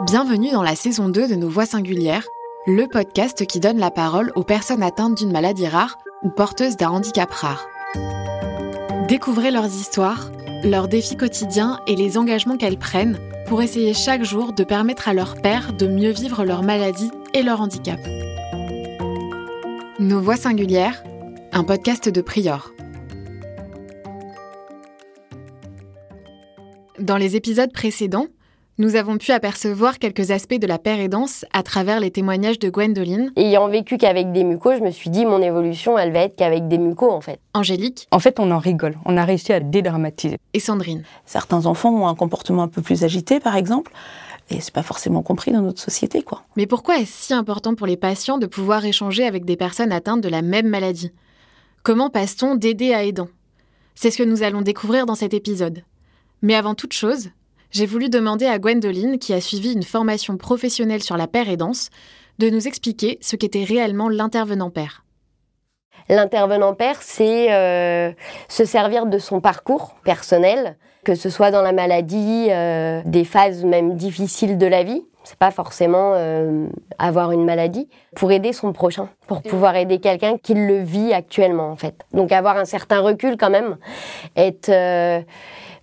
Bienvenue dans la saison 2 de Nos Voix Singulières, le podcast qui donne la parole aux personnes atteintes d'une maladie rare ou porteuses d'un handicap rare. Découvrez leurs histoires, leurs défis quotidiens et les engagements qu'elles prennent pour essayer chaque jour de permettre à leurs pères de mieux vivre leur maladie et leur handicap. Nos Voix Singulières, un podcast de Prior. Dans les épisodes précédents, nous avons pu apercevoir quelques aspects de la pérédance à travers les témoignages de Gwendoline. Ayant vécu qu'avec des mucos, je me suis dit mon évolution, elle va être qu'avec des mucos en fait. Angélique. En fait, on en rigole. On a réussi à dédramatiser. Et Sandrine. Certains enfants ont un comportement un peu plus agité, par exemple. Et c'est pas forcément compris dans notre société, quoi. Mais pourquoi est-ce si important pour les patients de pouvoir échanger avec des personnes atteintes de la même maladie? Comment passe-t-on d'aider à aidant C'est ce que nous allons découvrir dans cet épisode. Mais avant toute chose, j'ai voulu demander à Gwendoline, qui a suivi une formation professionnelle sur la paire et danse, de nous expliquer ce qu'était réellement l'intervenant père. L'intervenant père, c'est euh, se servir de son parcours personnel, que ce soit dans la maladie, euh, des phases même difficiles de la vie. C'est pas forcément euh, avoir une maladie pour aider son prochain, pour pouvoir aider quelqu'un qui le vit actuellement en fait. Donc avoir un certain recul quand même, être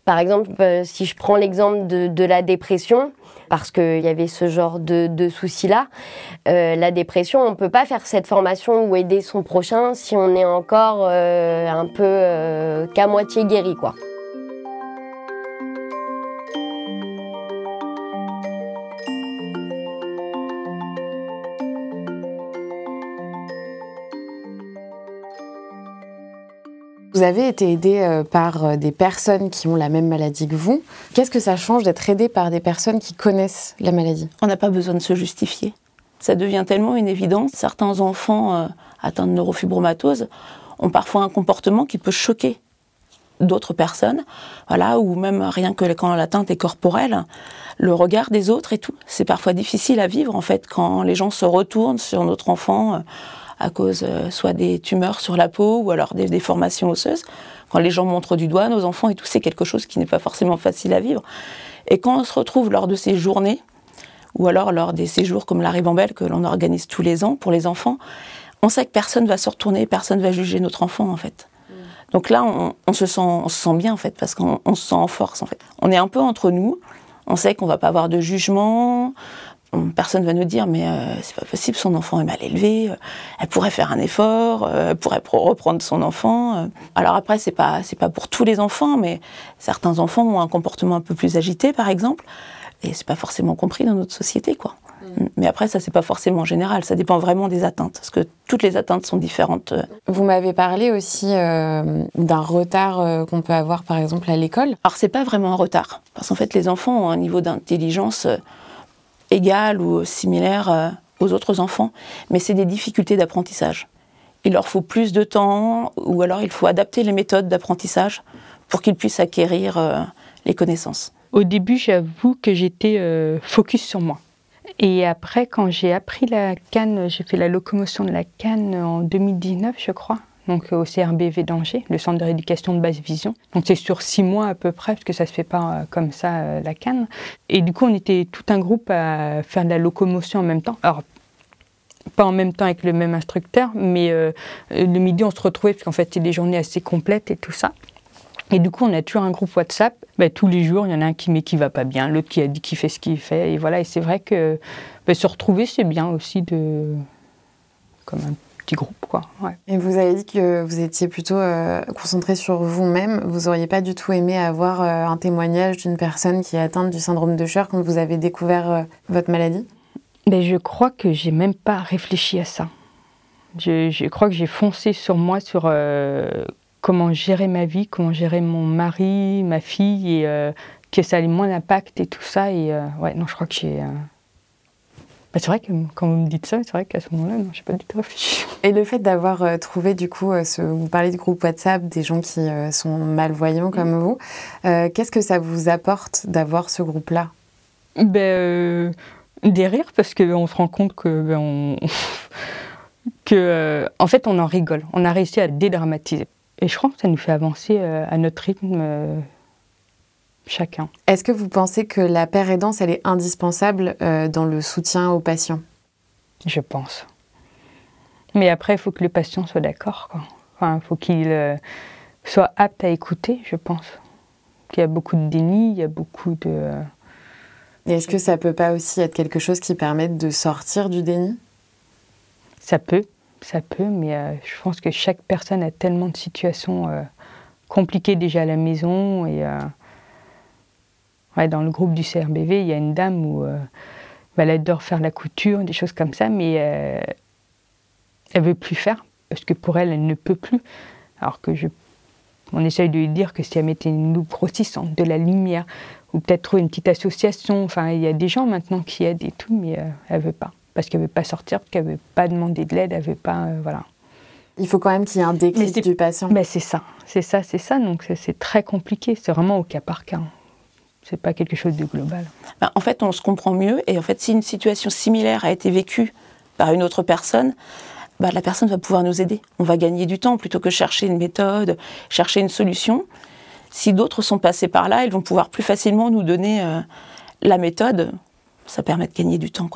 par exemple, euh, si je prends l'exemple de, la dépression, parce qu'il y avait ce genre de, soucis-là, euh, la dépression, on ne peut pas faire cette formation ou aider son prochain si on est encore euh, un peu qu'à moitié guéri, quoi. Vous avez été aidé euh, par euh, des personnes qui ont la même maladie que vous. Qu'est-ce que ça change d'être aidé par des personnes qui connaissent la maladie? On n'a pas besoin de se justifier. Ça devient tellement une évidence. Certains enfants euh, atteints de neurofibromatose ont parfois un comportement qui peut choquer d'autres personnes, voilà, ou même rien que quand l'atteinte est corporelle, le regard des autres et tout. C'est parfois difficile à vivre en fait quand les gens se retournent sur notre enfant à cause euh, soit des tumeurs sur la peau ou alors des déformations osseuses. Quand les gens montrent du doigt nos enfants et tout, c'est quelque chose qui n'est pas forcément facile à vivre. Et quand on se retrouve lors de ces journées, ou alors lors des séjours comme la Ribambelle que l'on organise tous les ans pour les enfants, on sait que personne va se retourner, personne va juger notre enfant en fait. Mm. Donc là, on, se sent, on se sent bien en fait, parce qu'on se sent en force en fait. On est un peu entre nous, on sait qu'on va pas avoir de jugement, Personne va nous dire mais euh, c'est pas possible, son enfant est mal élevé, euh, elle pourrait faire un effort, euh, elle pourrait reprendre son enfant. Alors après c'est pas c'est pas pour tous les enfants, mais certains enfants ont un comportement un peu plus agité par exemple, et c'est pas forcément compris dans notre société quoi. Mm. Mais après, ça, c'est pas forcément général. Ça dépend vraiment des atteintes, parce que toutes les atteintes sont différentes. Vous m'avez parlé aussi d'un retard qu'on peut avoir, par exemple, à l'école. Alors, c'est pas vraiment un retard, parce qu'en fait, les enfants ont un niveau d'intelligence égale ou similaire euh, aux autres enfants, mais c'est des difficultés d'apprentissage. Il leur faut plus de temps, ou alors il faut adapter les méthodes d'apprentissage pour qu'ils puissent acquérir euh, les connaissances. Au début, j'avoue que j'étais euh, focus sur moi. Et après, quand j'ai appris la canne, j'ai fait la locomotion de la canne en 2019, je crois donc au CRBV d'Angers, le centre de rééducation de basse vision. Donc c'est sur six mois à peu près, parce que ça se fait pas euh, comme ça euh, la canne. Et du coup, on était tout un groupe à faire de la locomotion en même temps. Alors pas en même temps avec le même instructeur, mais euh, le midi on se retrouvait parce qu'en fait c'est des journées assez complètes et tout ça. Et du coup, on a toujours un groupe WhatsApp. Ben, tous les jours, il y en a un qui met qui va pas bien, l'autre qui a dit qu'il fait ce qu'il fait. Et voilà. Et c'est vrai que ben, se retrouver, c'est bien aussi de comme un groupe. Quoi. Et vous avez dit que vous étiez plutôt euh, concentré sur vous-même. Vous auriez pas du tout aimé avoir euh, un témoignage d'une personne qui est atteinte du syndrome de Scher quand vous avez découvert euh, votre maladie? Mais Je crois que j'ai même pas réfléchi à ça. Je, je crois que j'ai foncé sur moi, sur comment gérer ma vie, comment gérer mon mari, ma fille, et que ça ait moins d'impact et tout ça. Et ouais, non, je crois que j'ai bah, c'est vrai que quand vous me dites ça, c'est vrai qu'à ce moment-là, non, j'ai pas du tout réfléchi. Et le fait d'avoir euh, trouvé, du coup, euh, ce, vous parlez du groupe WhatsApp, des gens qui euh, sont malvoyants comme mm. vous, qu'est-ce que ça vous apporte d'avoir ce groupe-là? Ben, Des rires, parce qu'on se rend compte que, ben, on... que en fait, on en rigole. On a réussi à dédramatiser. Et je crois que ça nous fait avancer à notre rythme chacun. Est-ce que vous pensez que la paire aidance, elle est indispensable dans le soutien aux patients? Je pense. Mais après, il faut que le patient soit d'accord. Enfin, il faut qu'il soit apte à écouter, je pense. Il y a beaucoup de déni, il y a beaucoup de... est-ce que ça peut pas aussi être quelque chose qui permette de sortir du déni? Ça peut, ça peut, mais euh, je pense que chaque personne a tellement de situations euh, compliquées déjà à la maison. Et euh, dans le groupe du CRBV, il y a une dame où elle adore faire la couture, des choses comme ça, mais elle veut plus faire parce que pour elle, elle ne peut plus. Alors que je on essaye de lui dire que si elle mettait une loupe grossissante, de la lumière, ou peut-être trouver une petite association. Enfin, il y a des gens maintenant qui aident et tout, mais euh, elle veut pas. Parce qu'elle veut pas sortir, parce qu'elle veut pas demander de l'aide, elle veut pas. Euh, voilà. Il faut quand même qu'il y ait un déclic du patient. Mais c'est ça, c'est ça, c'est ça. Donc c'est très compliqué. C'est vraiment au cas par cas. C'est pas quelque chose de global. Ben, en fait, on se comprend mieux. Et en fait, si une situation similaire a été vécue par une autre personne, bah, la personne va pouvoir nous aider. On va gagner du temps plutôt que chercher une méthode, chercher une solution. Si d'autres sont passés par là, ils vont pouvoir plus facilement nous donner euh, la méthode. Ça permet de gagner du temps.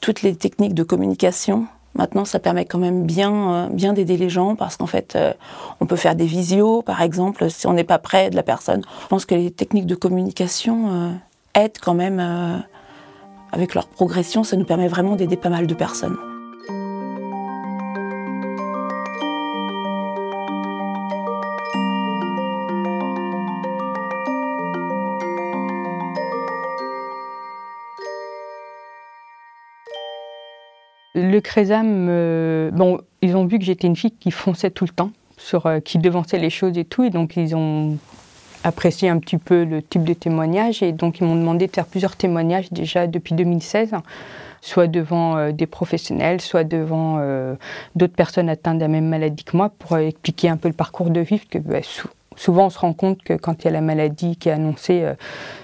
Toutes les techniques de communication, maintenant, ça permet quand même bien, euh, bien d'aider les gens parce qu'en fait, euh, on peut faire des visios, par exemple, si on n'est pas près de la personne. Je pense que les techniques de communication aident quand même. avec leur progression, ça nous permet vraiment d'aider pas mal de personnes. Le Crésam, euh, bon, ils ont vu que j'étais une fille qui fonçait tout le temps, sur, euh, qui devançait les choses et tout, et donc ils ont apprécié un petit peu le type de témoignage, et donc ils m'ont demandé de faire plusieurs témoignages déjà depuis 2016 soit devant euh, des professionnels, soit devant d'autres personnes atteintes de la même maladie que moi, pour expliquer un peu le parcours de vie, que bah, souvent on se rend compte que quand il y a la maladie qui est annoncée, euh,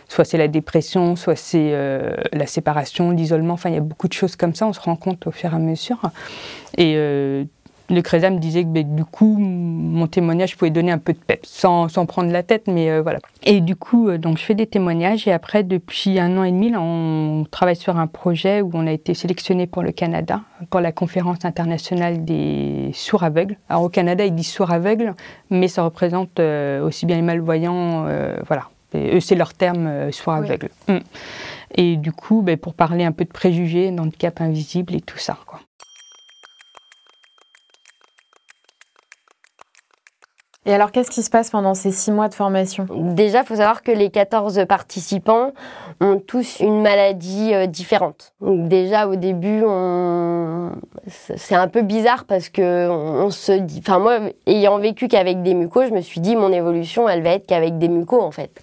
soit c'est la dépression, soit c'est euh, la séparation, l'isolement, enfin il y a beaucoup de choses comme ça, on se rend compte au fur et à mesure. Euh, le CRESA me disait que ben, du coup, mon témoignage pouvait donner un peu de peps, sans, sans prendre la tête, mais euh, voilà. Et du coup, euh, donc je fais des témoignages et après, depuis un an et demi, on travaille sur un projet où on a été sélectionné pour le Canada, pour la conférence internationale des sourds aveugles. Alors au Canada, ils disent sourds aveugles, mais ça représente euh, aussi bien les malvoyants, voilà. eux, c'est leur terme, sourds aveugles. Mm. Et du coup, ben, pour parler un peu de préjugés, d'handicap invisible et tout ça. Quoi. Et alors, qu'est-ce qui se passe pendant ces six mois de formation? Déjà, il faut savoir que les 14 participants ont tous une maladie euh, différente. Donc déjà, au début, c'est un peu bizarre parce que on se dit... Enfin, moi, ayant vécu qu'avec des mucos, je me suis dit, mon évolution, elle va être qu'avec des mucos, en fait.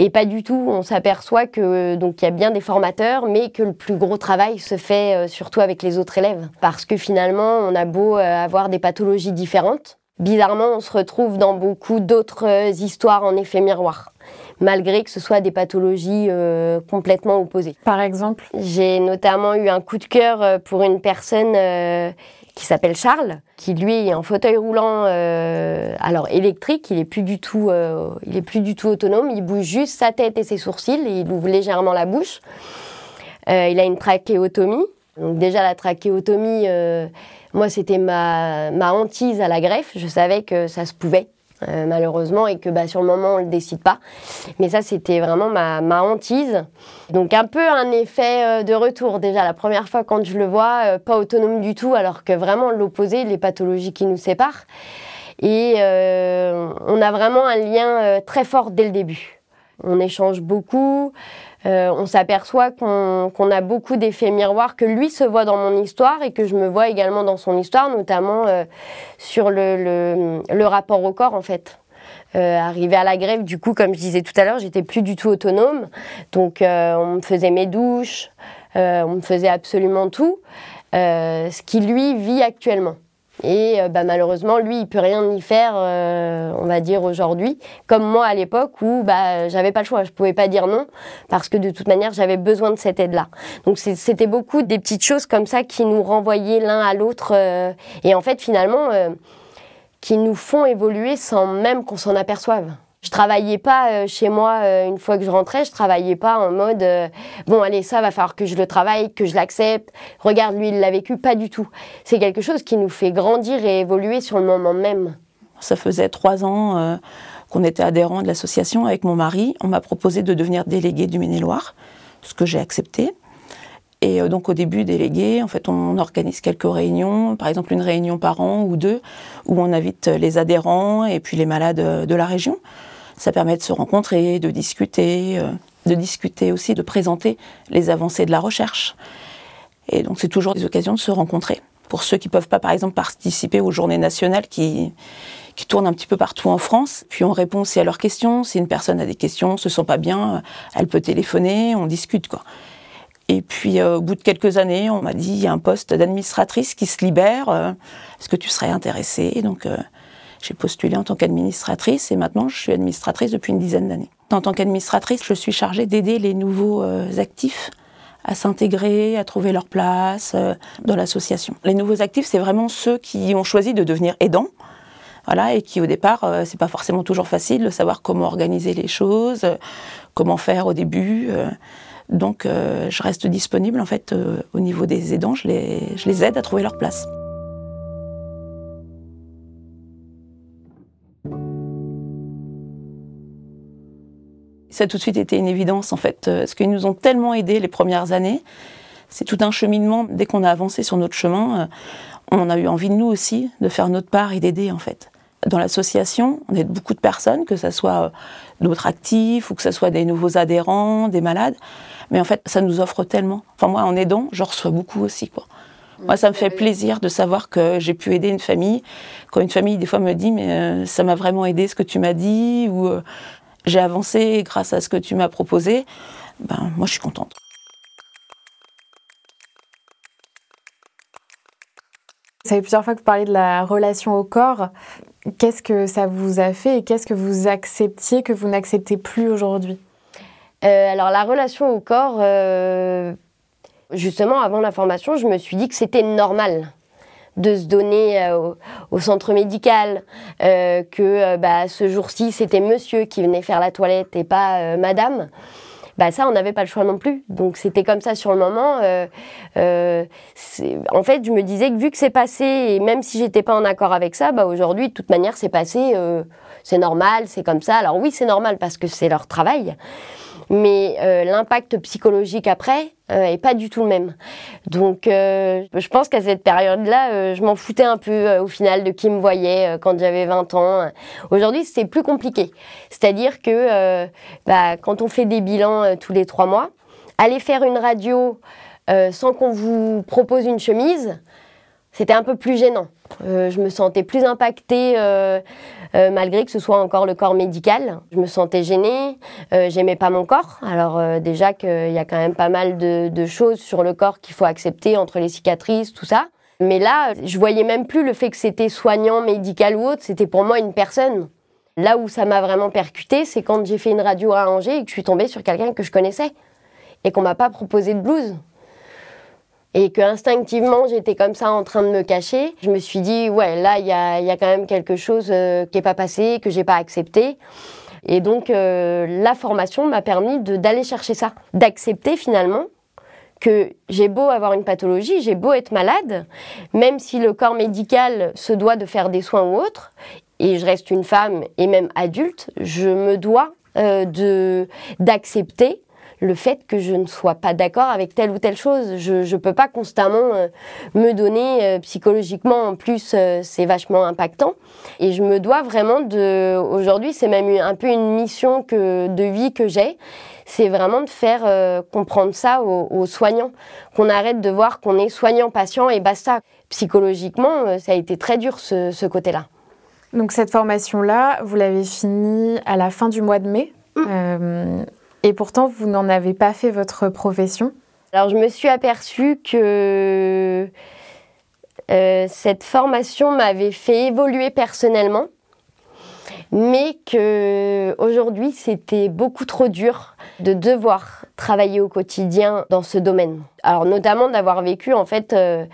Et pas du tout. On s'aperçoit que donc il y a bien des formateurs, mais que le plus gros travail se fait euh, surtout avec les autres élèves, parce que finalement, on a beau euh, avoir des pathologies différentes, bizarrement, on se retrouve dans beaucoup d'autres euh, histoires en effet miroir, malgré que ce soit des pathologies euh, complètement opposées. Par exemple? J'ai notamment eu un coup de cœur euh, pour une personne qui s'appelle Charles, qui lui est en fauteuil roulant, alors électrique, il est plus du tout, il est plus du tout autonome, il bouge juste sa tête et ses sourcils, et il ouvre légèrement la bouche. il a une trachéotomie, donc déjà la trachéotomie moi, c'était ma, ma hantise à la greffe. Je savais que ça se pouvait. Euh, malheureusement, et que bah, sur le moment, on ne le décide pas. Mais ça, c'était vraiment ma, ma, hantise. Donc, un peu un effet euh, de retour. Déjà, la première fois, quand je le vois, euh, pas autonome du tout, alors que vraiment l'opposé, les pathologies qui nous séparent. Et on a vraiment un lien très fort dès le début. On échange beaucoup. Euh, on s'aperçoit qu'on a beaucoup d'effets miroirs, que lui se voit dans mon histoire et que je me vois également dans son histoire, notamment euh, sur le, rapport au corps en fait. Euh, arrivé à la grève, du coup, comme je disais tout à l'heure, j'étais plus du tout autonome. Donc, on me faisait mes douches, on me faisait absolument tout, ce qui lui vit actuellement. Et euh, bah, malheureusement, lui, il peut rien y faire, euh, on va dire aujourd'hui, comme moi à l'époque où bah, j'avais pas le choix, je pouvais pas dire non parce que de toute manière, j'avais besoin de cette aide-là. Donc c'était beaucoup des petites choses comme ça qui nous renvoyaient l'un à l'autre euh, et en fait finalement qui nous font évoluer sans même qu'on s'en aperçoive. Je travaillais pas euh, chez moi euh, une fois que je rentrais, je travaillais pas en mode euh, bon allez ça va falloir que je le travaille, que je l'accepte. Regarde lui il l'a vécu, pas du tout. C'est quelque chose qui nous fait grandir et évoluer sur le moment même. Ça faisait trois ans qu'on était adhérents de l'association avec mon mari. On m'a proposé de devenir délégué du Maine-et-Loire, ce que j'ai accepté. Et donc au début délégué, en fait, on organise quelques réunions, par exemple une réunion par an ou deux, où on invite les adhérents et puis les malades de la région. Ça permet de se rencontrer, de discuter, euh, de discuter aussi, de présenter les avancées de la recherche. Et donc c'est toujours des occasions de se rencontrer. Pour ceux qui ne peuvent pas, par exemple, participer aux journées nationales qui, qui tournent un petit peu partout en France. Puis on répond aussi à leurs questions. Si une personne a des questions, se sent pas bien, elle peut téléphoner, on discute quoi. Et puis, euh, au bout de quelques années, on m'a dit il y a un poste d'administratrice qui se libère. Euh, est-ce que tu serais intéressée? Donc, euh, j'ai postulé en tant qu'administratrice et maintenant, je suis administratrice depuis une dizaine d'années. En tant qu'administratrice, je suis chargée d'aider les nouveaux actifs à s'intégrer, à trouver leur place dans l'association. Les nouveaux actifs, c'est vraiment ceux qui ont choisi de devenir aidants. Voilà, et qui au départ, c'est pas forcément toujours facile de savoir comment organiser les choses, comment faire au début. Donc euh, je reste disponible en fait euh, au niveau des aidants, je les, aide à trouver leur place. Ça a tout de suite été une évidence en fait, euh, parce qu'ils nous ont tellement aidés les premières années. C'est tout un cheminement. Dès qu'on a avancé sur notre chemin, on a eu envie de nous aussi de faire notre part et d'aider en fait. Dans l'association, on aide beaucoup de personnes, que ce soit d'autres actifs ou que ce soit des nouveaux adhérents, des malades. Mais en fait, ça nous offre tellement. Enfin, moi, en aidant, j'en reçois beaucoup aussi, quoi. Moi, ça me fait plaisir de savoir que j'ai pu aider une famille. Quand une famille, des fois, me dit, mais euh, ça m'a vraiment aidé ce que tu m'as dit, ou euh, j'ai avancé grâce à ce que tu m'as proposé, ben, moi, je suis contente. Ça fait plusieurs fois que vous parlez de la relation au corps. Qu'est-ce que ça vous a fait et qu'est-ce que vous acceptiez que vous n'acceptez plus aujourd'hui? Euh, alors la relation au corps, euh, justement avant la formation, je me suis dit que c'était normal de se donner euh, au, centre médical, que bah, ce jour-ci c'était monsieur qui venait faire la toilette et pas madame. Bah ça, on n'avait pas le choix non plus. Donc c'était comme ça sur le moment. en fait, je me disais que vu que c'est passé, et même si j'étais pas en accord avec ça, bah aujourd'hui, de toute manière, c'est passé, c'est normal, c'est comme ça. Alors oui, c'est normal parce que c'est leur travail mais euh, l'impact psychologique après euh, est pas du tout le même. Donc euh, je pense qu'à cette période-là, je m'en foutais un peu au final de qui me voyait quand j'avais 20 ans. Aujourd'hui, c'est plus compliqué. C'est-à-dire que bah, quand on fait des bilans tous les trois mois, aller faire une radio sans qu'on vous propose une chemise, c'était un peu plus gênant. je me sentais plus impactée euh, malgré que ce soit encore le corps médical. Je me sentais gênée, euh, j'aimais pas mon corps. Alors euh, déjà qu'il y a quand même pas mal de, choses sur le corps qu'il faut accepter entre les cicatrices, tout ça. Mais là, je voyais même plus le fait que c'était soignant, médical ou autre, c'était pour moi une personne. Là où ça m'a vraiment percuté, c'est quand j'ai fait une radio à Angers et que je suis tombée sur quelqu'un que je connaissais et qu'on m'a pas proposé de blouse et que instinctivement j'étais comme ça en train de me cacher, je me suis dit ouais là il y a, quand même quelque chose euh, qui n'est pas passé, que j'ai pas accepté. Et donc euh, la formation m'a permis d'aller chercher ça, d'accepter finalement que j'ai beau avoir une pathologie, j'ai beau être malade, même si le corps médical se doit de faire des soins ou autres, et je reste une femme et même adulte, je me dois euh, d'accepter le fait que je ne sois pas d'accord avec telle ou telle chose. Je ne peux pas constamment euh, me donner euh, psychologiquement, en plus euh, c'est vachement impactant. Et je me dois vraiment de... Aujourd'hui c'est même un peu une mission que, de vie que j'ai, c'est vraiment de faire comprendre ça aux, soignants, qu'on arrête de voir qu'on est soignant-patient et basta. Psychologiquement, ça a été très dur ce, côté-là. Donc cette formation-là, vous l'avez finie à la fin du mois de mai. Mmh. Et pourtant, vous n'en avez pas fait votre profession Alors, je me suis aperçue que euh, cette formation m'avait fait évoluer personnellement, mais que aujourd'hui, c'était beaucoup trop dur de devoir travailler au quotidien dans ce domaine. Alors, notamment d'avoir vécu, en fait, euh,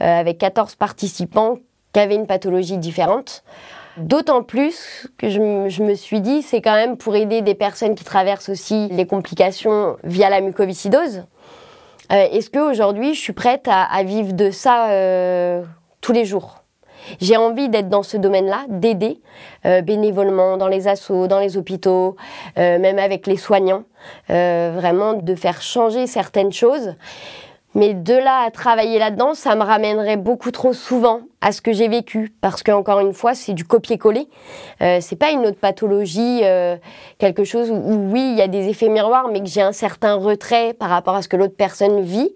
euh, avec 14 participants qui avaient une pathologie différente. D'autant plus que je, me suis dit, c'est quand même pour aider des personnes qui traversent aussi les complications via la mucoviscidose. Euh, est-ce qu'aujourd'hui, je suis prête à, vivre de ça euh, tous les jours? J'ai envie d'être dans ce domaine-là, d'aider euh, bénévolement dans les assos, dans les hôpitaux, même avec les soignants, vraiment de faire changer certaines choses. Mais de là à travailler là-dedans, ça me ramènerait beaucoup trop souvent à ce que j'ai vécu, parce qu'encore une fois, c'est du copier-coller. Euh, c'est pas une autre pathologie, euh, quelque chose où, oui, il y a des effets miroirs, mais que j'ai un certain retrait par rapport à ce que l'autre personne vit.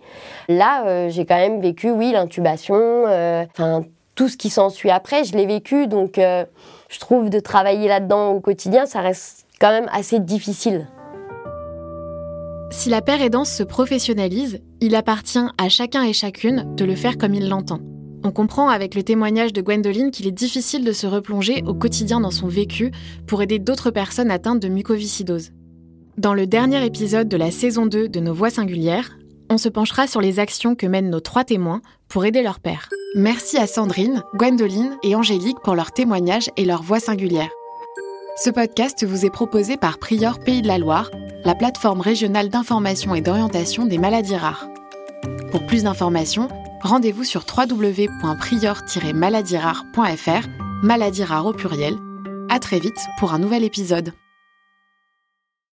Là, euh, j'ai quand même vécu, oui, l'intubation, euh, enfin tout ce qui s'ensuit après, je l'ai vécu, donc je trouve de travailler là-dedans au quotidien, ça reste quand même assez difficile. Si la paire aidance se professionnalise, il appartient à chacun et chacune de le faire comme il l'entend. On comprend avec le témoignage de Gwendoline qu'il est difficile de se replonger au quotidien dans son vécu pour aider d'autres personnes atteintes de mucoviscidose. Dans le dernier épisode de la saison 2 de Nos Voix singulières, on se penchera sur les actions que mènent nos trois témoins pour aider leur père. Merci à Sandrine, Gwendoline et Angélique pour leurs témoignages et leurs voix singulières. Ce podcast vous est proposé par Prior Pays de la Loire, la plateforme régionale d'information et d'orientation des maladies rares. Pour plus d'informations, rendez-vous sur www.prior-maladies maladies rares au pluriel. À très vite pour un nouvel épisode.